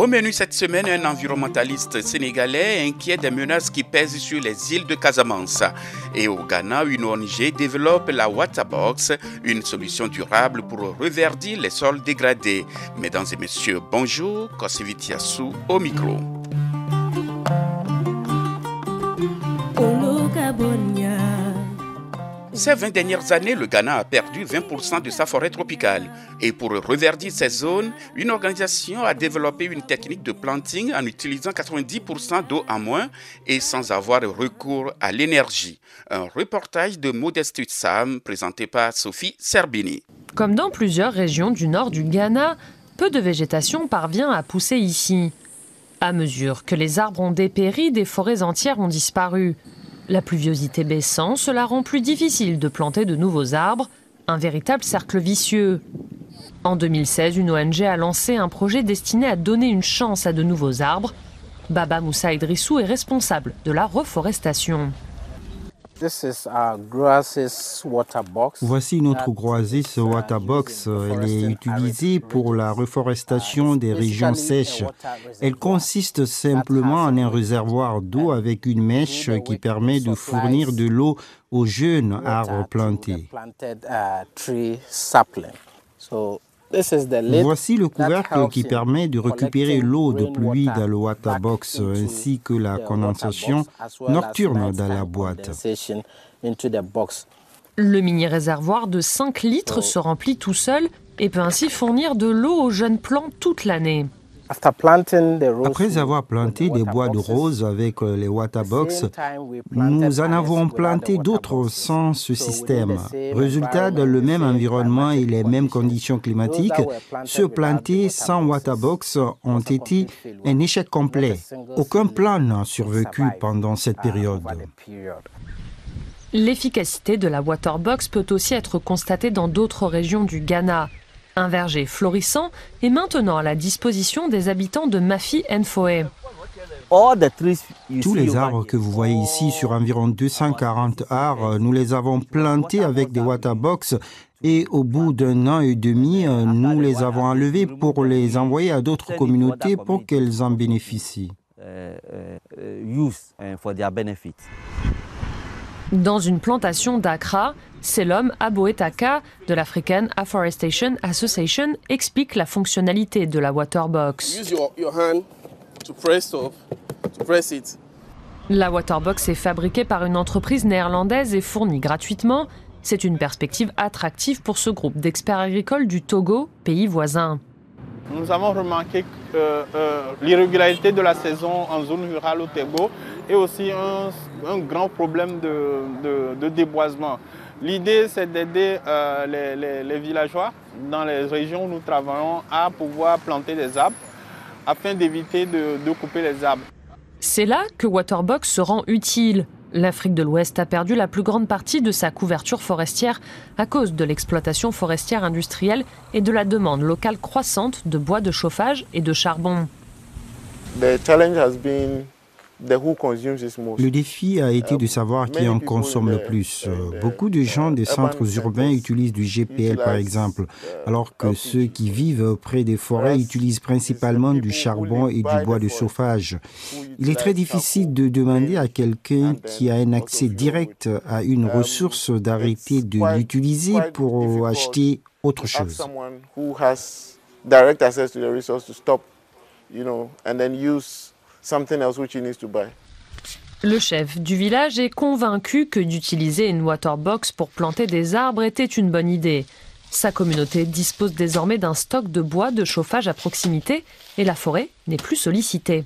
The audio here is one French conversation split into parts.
Au menu cette semaine, un environnementaliste sénégalais inquiet des menaces qui pèsent sur les îles de Casamance. Et au Ghana, une ONG développe la Waterbox, une solution durable pour reverdir les sols dégradés. Mesdames et messieurs, bonjour, Kosevitiasu au micro. Ces 20 dernières années, le Ghana a perdu 20% de sa forêt tropicale. Et pour reverdir ces zones, une organisation a développé une technique de planting en utilisant 90% d'eau en moins et sans avoir recours à l'énergie. Un reportage de Modeste Sam présenté par Sophie Serbini. Comme dans plusieurs régions du nord du Ghana, peu de végétation parvient à pousser ici. À mesure que les arbres ont dépéri, des forêts entières ont disparu. La pluviosité baissant, cela rend plus difficile de planter de nouveaux arbres, un véritable cercle vicieux. En 2016, une ONG a lancé un projet destiné à donner une chance à de nouveaux arbres. Baba Moussa Idrissou est responsable de la reforestation. Voici notre Groasis Waterbox. Elle est utilisée pour la reforestation des régions sèches. Elle consiste simplement en un réservoir d'eau avec une mèche qui permet de fournir de l'eau aux jeunes arbres plantés. Voici le couvercle qui permet de récupérer l'eau de pluie dans le waterbox ainsi que la condensation nocturne dans la boîte. Le mini-réservoir de 5 litres se remplit tout seul et peut ainsi fournir de l'eau aux jeunes plants toute l'année. Après avoir planté des bois de roses avec euh, les waterbox, nous en avons planté d'autres sans ce système. Résultat, dans le même environnement et les mêmes conditions climatiques, ceux plantés sans waterbox ont été un échec complet. Aucun plan n'a survécu pendant cette période. L'efficacité de la waterbox peut aussi être constatée dans d'autres régions du Ghana. Un verger florissant est maintenant à la disposition des habitants de Mafi Nfoe. Tous les arbres que vous voyez ici sur environ 240 arbres, nous les avons plantés avec des waterbox et au bout d'un an et demi, nous les avons enlevés pour les envoyer à d'autres communautés pour qu'elles en bénéficient. Dans une plantation d'Accra, c'est l'homme Aboetaka de l'African Afforestation Association explique la fonctionnalité de la Waterbox. La Waterbox est fabriquée par une entreprise néerlandaise et fournie gratuitement. C'est une perspective attractive pour ce groupe d'experts agricoles du Togo, pays voisin. Nous avons remarqué euh, l'irrégularité de la saison en zone rurale au Togo et aussi un, grand problème de déboisement. L'idée, c'est d'aider euh, les, villageois dans les régions où nous travaillons à pouvoir planter des arbres afin d'éviter de, de couper les arbres. C'est là que Waterbox se rend utile. L'Afrique de l'Ouest a perdu la plus grande partie de sa couverture forestière à cause de l'exploitation forestière industrielle et de la demande locale croissante de bois de chauffage et de charbon. Le défi a été de savoir qui en consomme le plus. Beaucoup de gens des centres urbains utilisent du GPL par exemple, alors que ceux qui vivent près des forêts utilisent principalement du charbon et du bois de chauffage. Il est très difficile de demander à quelqu'un qui a un accès direct à une ressource d'arrêter de l'utiliser pour acheter autre chose. Le chef du village est convaincu que d'utiliser une waterbox pour planter des arbres était une bonne idée. Sa communauté dispose désormais d'un stock de bois de chauffage à proximité et la forêt n'est plus sollicitée.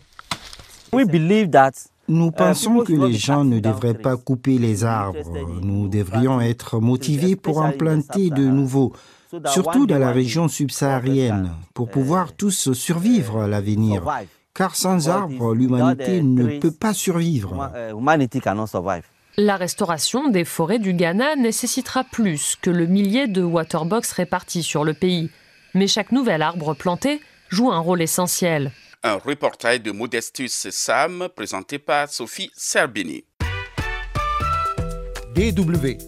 Nous pensons que les gens ne devraient pas couper les arbres. Nous devrions être motivés pour en planter de nouveaux, surtout dans la région subsaharienne, pour pouvoir tous survivre à l'avenir car sans arbres, l'humanité ne peut pas survivre. Uh, La restauration des forêts du Ghana nécessitera plus que le millier de waterbox répartis sur le pays. Mais chaque nouvel arbre planté jouent un rôle essentiel. Un reportage de Modestus Sam présenté par Sophie Serbini. DW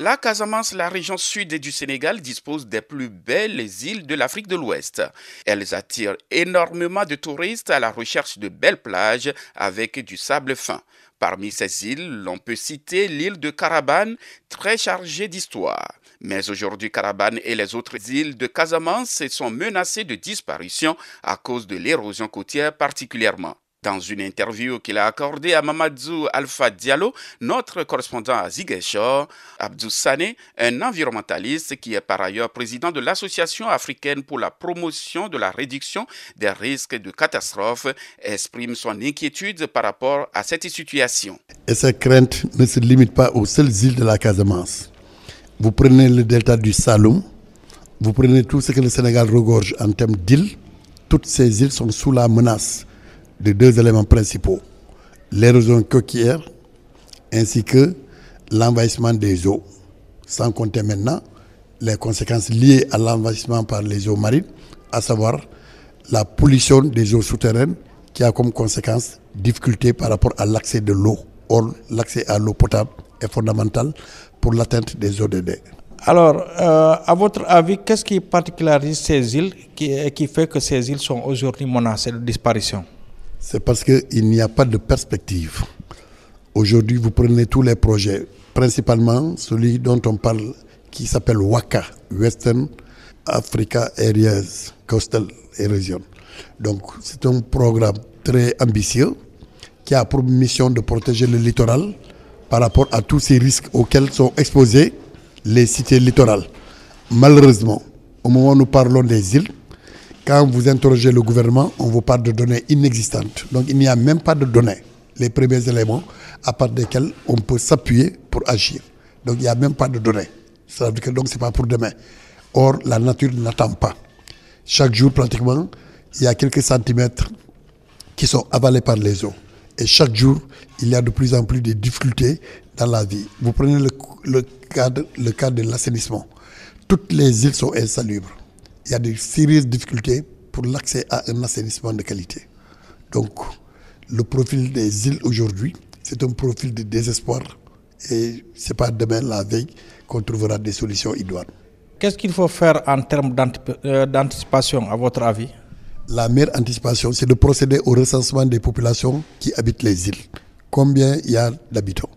La Casamance, la région sud du Sénégal, dispose des plus belles îles de l'Afrique de l'Ouest. Elles attirent énormément de touristes à la recherche de belles plages avec du sable fin. Parmi ces îles, l'on peut citer l'île de Carabane, très chargée d'histoire. Mais aujourd'hui, Carabane et les autres îles de Casamance sont menacées de disparition à cause de l'érosion côtière particulièrement. Dans une interview qu'il a accordée à Mamadou Alpha Diallo, notre correspondant à Ziguinchor, Abdou Sané, un environnementaliste qui est par ailleurs président de l'Association africaine pour la promotion de la réduction des risques de catastrophes, exprime son inquiétude par rapport à cette situation. Et ces craintes ne se limitent pas aux seules îles de la Casamance. Vous prenez le delta du Saloum, vous prenez tout ce que le Sénégal regorge en termes d'îles, toutes ces îles sont sous la menace de deux éléments principaux, l'érosion coquière ainsi que l'envahissement des eaux, sans compter maintenant les conséquences liées à l'envahissement par les eaux marines, à savoir la pollution des eaux souterraines qui a comme conséquence difficulté par rapport à l'accès de l'eau. Or, l'accès à l'eau potable est fondamental pour l'atteinte des dé. Alors, euh, à votre avis, qu'est-ce qui particularise ces îles qui, qui fait que ces îles sont aujourd'hui menacées de disparition? C'est parce qu'il n'y a pas de perspective. Aujourd'hui, vous prenez tous les projets, principalement celui dont on parle qui s'appelle WACA, Western Africa Areas Coastal Erosion. Donc, c'est un programme très ambitieux qui a pour mission de protéger le littoral par rapport à tous ces risques auxquels sont exposés les cités littorales. Malheureusement, au moment où nous parlons des îles, quand vous interrogez le gouvernement, on vous parle de données inexistantes. Donc il n'y a même pas de données, les premiers éléments à part desquels on peut s'appuyer pour agir. Donc il n'y a même pas de données. Ça veut dire que donc c'est pas pour demain. Or, la nature n'attend pas. Chaque jour, pratiquement, il y a quelques centimètres qui sont avalés par les eaux. Et chaque jour, il y a de plus en plus de difficultés dans la vie. Vous prenez le, le cadre, le cadre de l'assainissement. Toutes les îles sont insalubres il y a de sérieuses difficultés pour l'accès à un assainissement de qualité. Donc, le profil des îles aujourd'hui, c'est un profil de désespoir et ce n'est pas demain, la veille, qu'on trouvera des solutions idoines. Qu'est-ce qu'il faut faire en termes euh, d'anticipation, à votre avis? La meilleure anticipation, c'est de procéder au recensement des populations qui habitent les îles. Combien il y a d'habitants?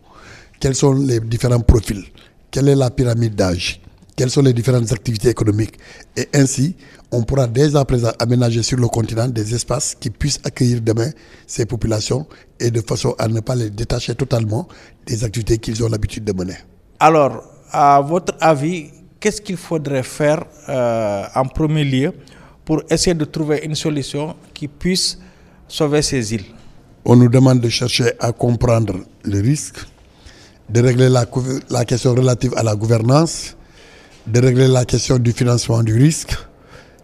Quels sont les différents profils? Quelle est la pyramide d'âge? Quelles sont les différentes activités économiques? Et ainsi, on pourra dès à présent aménager sur le continent des espaces qui puissent accueillir demain ces populations et de façon à ne pas les détacher totalement des activités qu'ils ont l'habitude de mener. Alors, à votre avis, qu'est-ce qu'il faudrait faire euh, en premier lieu pour essayer de trouver une solution qui puisse sauver ces îles? On nous demande de chercher à comprendre le risque, de régler la, la question relative à la gouvernance, de régler la question du financement du risque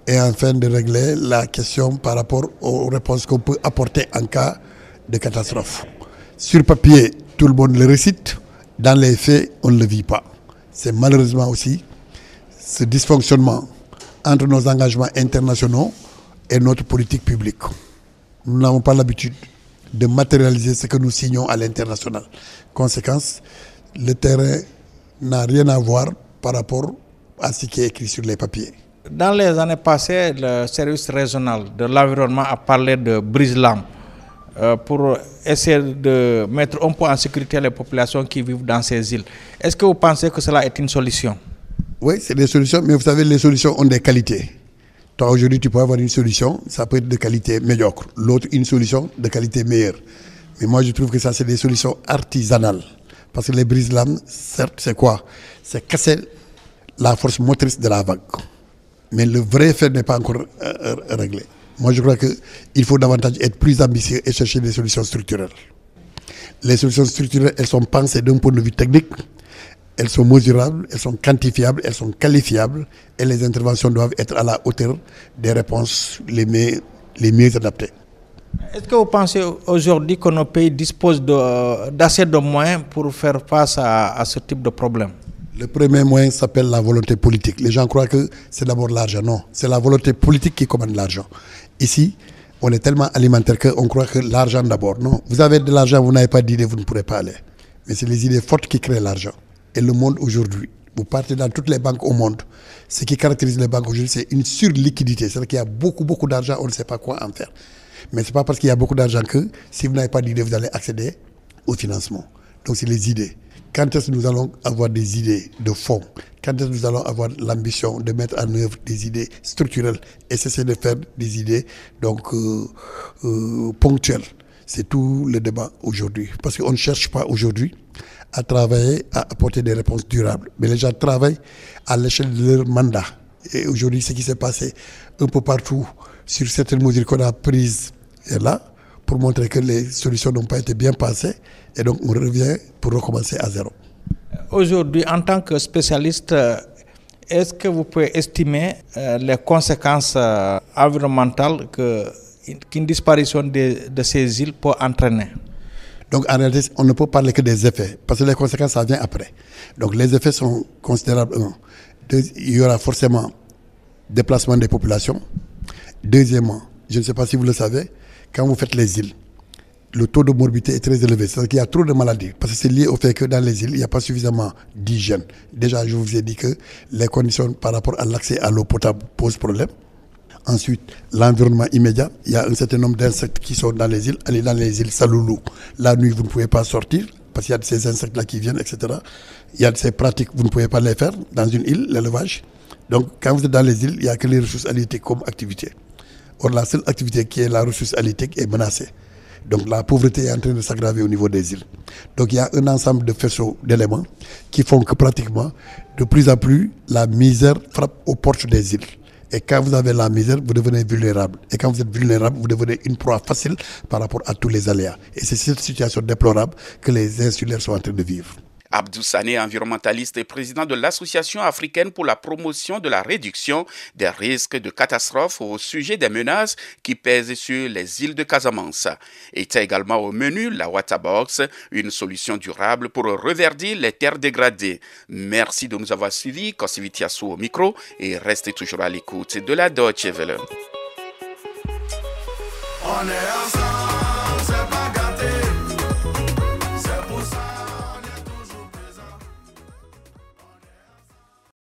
et enfin de régler la question par rapport aux réponses qu'on peut apporter en cas de catastrophe. Sur papier, tout le monde le récite, dans les faits, on ne le vit pas. C'est malheureusement aussi ce dysfonctionnement entre nos engagements internationaux et notre politique publique. Nous n'avons pas l'habitude de matérialiser ce que nous signons à l'international. Conséquence, le terrain n'a rien à voir par rapport à ce qui est écrit sur les papiers. Dans les années passées, le service régional de l'environnement a parlé de brise-lames euh, pour essayer de mettre un peu en sécurité les populations qui vivent dans ces îles. Est-ce que vous pensez que cela est une solution? Oui, c'est des solutions, mais vous savez, les solutions ont des qualités. Toi, aujourd'hui, tu peux avoir une solution, ça peut être de qualité médiocre. L'autre, une solution de qualité meilleure. Mais moi, je trouve que ça, c'est des solutions artisanales. Parce que les brise-lames, certes, c'est quoi? C'est casser la force motrice de la vague. Mais le vrai fait n'est pas encore euh, euh, réglé. Moi, je crois qu'il faut davantage être plus ambitieux et chercher des solutions structurelles. Les solutions structurelles, elles sont pensées d'un point de vue technique, elles sont mesurables, elles sont quantifiables, elles sont qualifiables et les interventions doivent être à la hauteur des réponses les mieux, adaptées. Est-ce que vous pensez aujourd'hui que nos pays disposent d'assez de, moyens pour faire face à ce type de problème? Le premier moyen s'appelle la volonté politique. Les gens croient que c'est d'abord l'argent. Non, c'est la volonté politique qui commande l'argent. Ici, on est tellement alimentaire qu'on croit que l'argent d'abord. Non, vous avez de l'argent, vous n'avez pas d'idée, vous ne pourrez pas aller. Mais c'est les idées fortes qui créent l'argent. Et le monde aujourd'hui, vous partez dans toutes les banques au monde, ce qui caractérise les banques aujourd'hui, c'est une surliquidité. C'est-à-dire qu'il y a beaucoup, beaucoup d'argent, on ne sait pas quoi en faire. Mais ce n'est pas parce qu'il y a beaucoup d'argent que si vous n'avez pas d'idée, vous allez accéder au financement. Donc c'est les idées. Quand est-ce que nous allons avoir des idées de fond? Quand est-ce que nous allons avoir l'ambition de mettre en œuvre des idées structurelles et cesser de faire des idées donc euh, euh, ponctuelles? C'est tout le débat aujourd'hui. Parce qu'on ne cherche pas aujourd'hui à travailler, à apporter des réponses durables. Mais les gens travaillent à l'échelle de leur mandat. Et aujourd'hui, ce qui s'est passé un peu partout sur certaines mesures qu'on a prises est là pour montrer que les solutions n'ont pas été bien passées. Et donc, on revient pour recommencer à zéro. Aujourd'hui, en tant que spécialiste, est-ce que vous pouvez estimer euh, les conséquences euh, environnementales qu'une disparition de, de ces îles peut entraîner? Donc en réalité, on ne peut parler que des effets, parce que les conséquences, ça vient après. Donc les effets sont considérables. il y aura forcément déplacement des populations. Deuxièmement, je ne sais pas si vous le savez, quand vous faites les îles, le taux de morbidité est très élevé. C'est-à-dire qu'il y a trop de maladies. Parce que c'est lié au fait que dans les îles, il n'y a pas suffisamment d'hygiène. Déjà, je vous ai dit que les conditions par rapport à l'accès à l'eau potable posent problème. Ensuite, l'environnement immédiat. Il y a un certain nombre d'insectes qui sont dans les îles. Allez dans les îles Saloulou. La nuit, vous ne pouvez pas sortir parce qu'il y a ces insectes-là qui viennent, etc. Il y a ces pratiques, vous ne pouvez pas les faire dans une île, l'élevage. Donc, quand vous êtes dans les îles, il n'y a que les ressources halieutiques comme activité. Or, la seule activité qui est la ressource halieutique est menacée. Donc, la pauvreté est en train de s'aggraver au niveau des îles. Donc, il y a un ensemble de faisceaux d'éléments qui font que pratiquement, de plus en plus, la misère frappe aux portes des îles. Et quand vous avez la misère, vous devenez vulnérable. Et quand vous êtes vulnérable, vous devenez une proie facile par rapport à tous les aléas. Et c'est cette situation déplorable que les insulaires sont en train de vivre. Abdou Sané, environnementaliste et président de l'Association africaine pour la promotion de la réduction des risques de catastrophes au sujet des menaces qui pèsent sur les îles de Casamance. Était également au menu la Waterbox, une solution durable pour reverdir les terres dégradées. Merci de nous avoir suivis, Kosivitiasu au micro, et restez toujours à l'écoute de la Deutsche Welle.